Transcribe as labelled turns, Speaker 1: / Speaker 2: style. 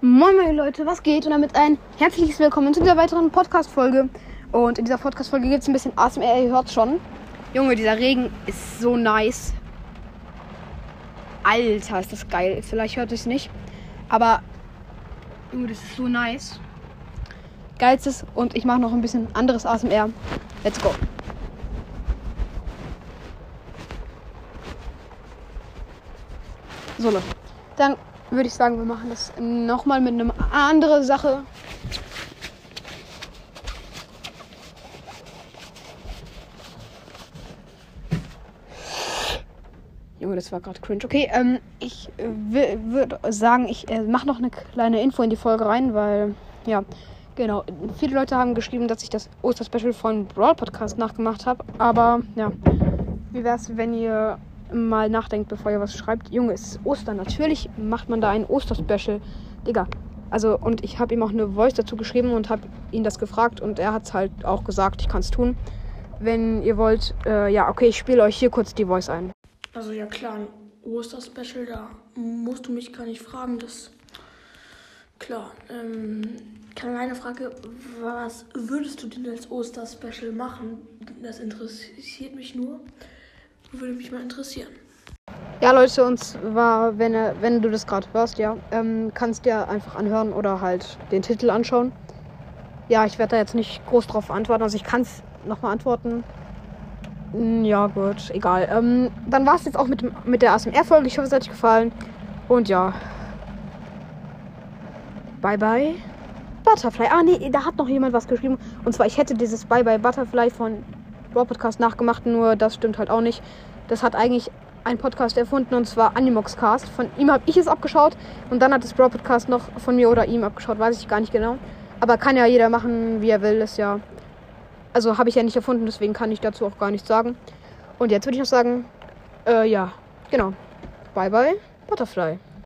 Speaker 1: Moin meine Leute, was geht? Und damit ein herzliches Willkommen zu dieser weiteren Podcast-Folge. Und in dieser Podcast-Folge gibt es ein bisschen ASMR, ihr hört schon. Junge, dieser Regen ist so nice. Alter, ist das geil. Vielleicht hört es nicht. Aber, Junge, das ist so nice. Geilstes. Und ich mache noch ein bisschen anderes ASMR. Let's go. So, Leute. Dann würde ich sagen, wir machen das nochmal mit einer anderen Sache. Junge, das war gerade cringe. Okay, ähm, ich würde sagen, ich äh, mache noch eine kleine Info in die Folge rein, weil, ja, genau. Viele Leute haben geschrieben, dass ich das Osterspecial von Brawl Podcast nachgemacht habe. Aber, ja, wie wäre es, wenn ihr mal nachdenkt, bevor ihr was schreibt. Junge, es ist Ostern. Natürlich macht man da ein Osterspecial. Digga. Also, und ich habe ihm auch eine Voice dazu geschrieben und habe ihn das gefragt und er hat es halt auch gesagt, ich kann es tun. Wenn ihr wollt, äh, ja, okay, ich spiele euch hier kurz die Voice ein.
Speaker 2: Also ja klar, ein Osterspecial, da musst du mich gar nicht fragen, das klar. Ähm, kleine Frage, was würdest du denn als Osterspecial machen? Das interessiert mich nur. Würde mich mal interessieren.
Speaker 1: Ja, Leute, und zwar, wenn, wenn du das gerade hörst, ja, ähm, kannst dir einfach anhören oder halt den Titel anschauen. Ja, ich werde da jetzt nicht groß drauf antworten. Also ich kann es nochmal antworten. Hm, ja, gut, egal. Ähm, dann war es jetzt auch mit, mit der ASMR-Folge. Ich hoffe, es hat euch gefallen. Und ja. Bye, bye. Butterfly. Ah, nee, da hat noch jemand was geschrieben. Und zwar, ich hätte dieses Bye, bye Butterfly von Brawl Podcast nachgemacht, nur das stimmt halt auch nicht. Das hat eigentlich ein Podcast erfunden und zwar Animoxcast. Von ihm habe ich es abgeschaut und dann hat das Brawl Podcast noch von mir oder ihm abgeschaut, weiß ich gar nicht genau. Aber kann ja jeder machen, wie er will, ist ja. Also habe ich ja nicht erfunden, deswegen kann ich dazu auch gar nichts sagen. Und jetzt würde ich noch sagen, äh, ja, genau. Bye bye, Butterfly.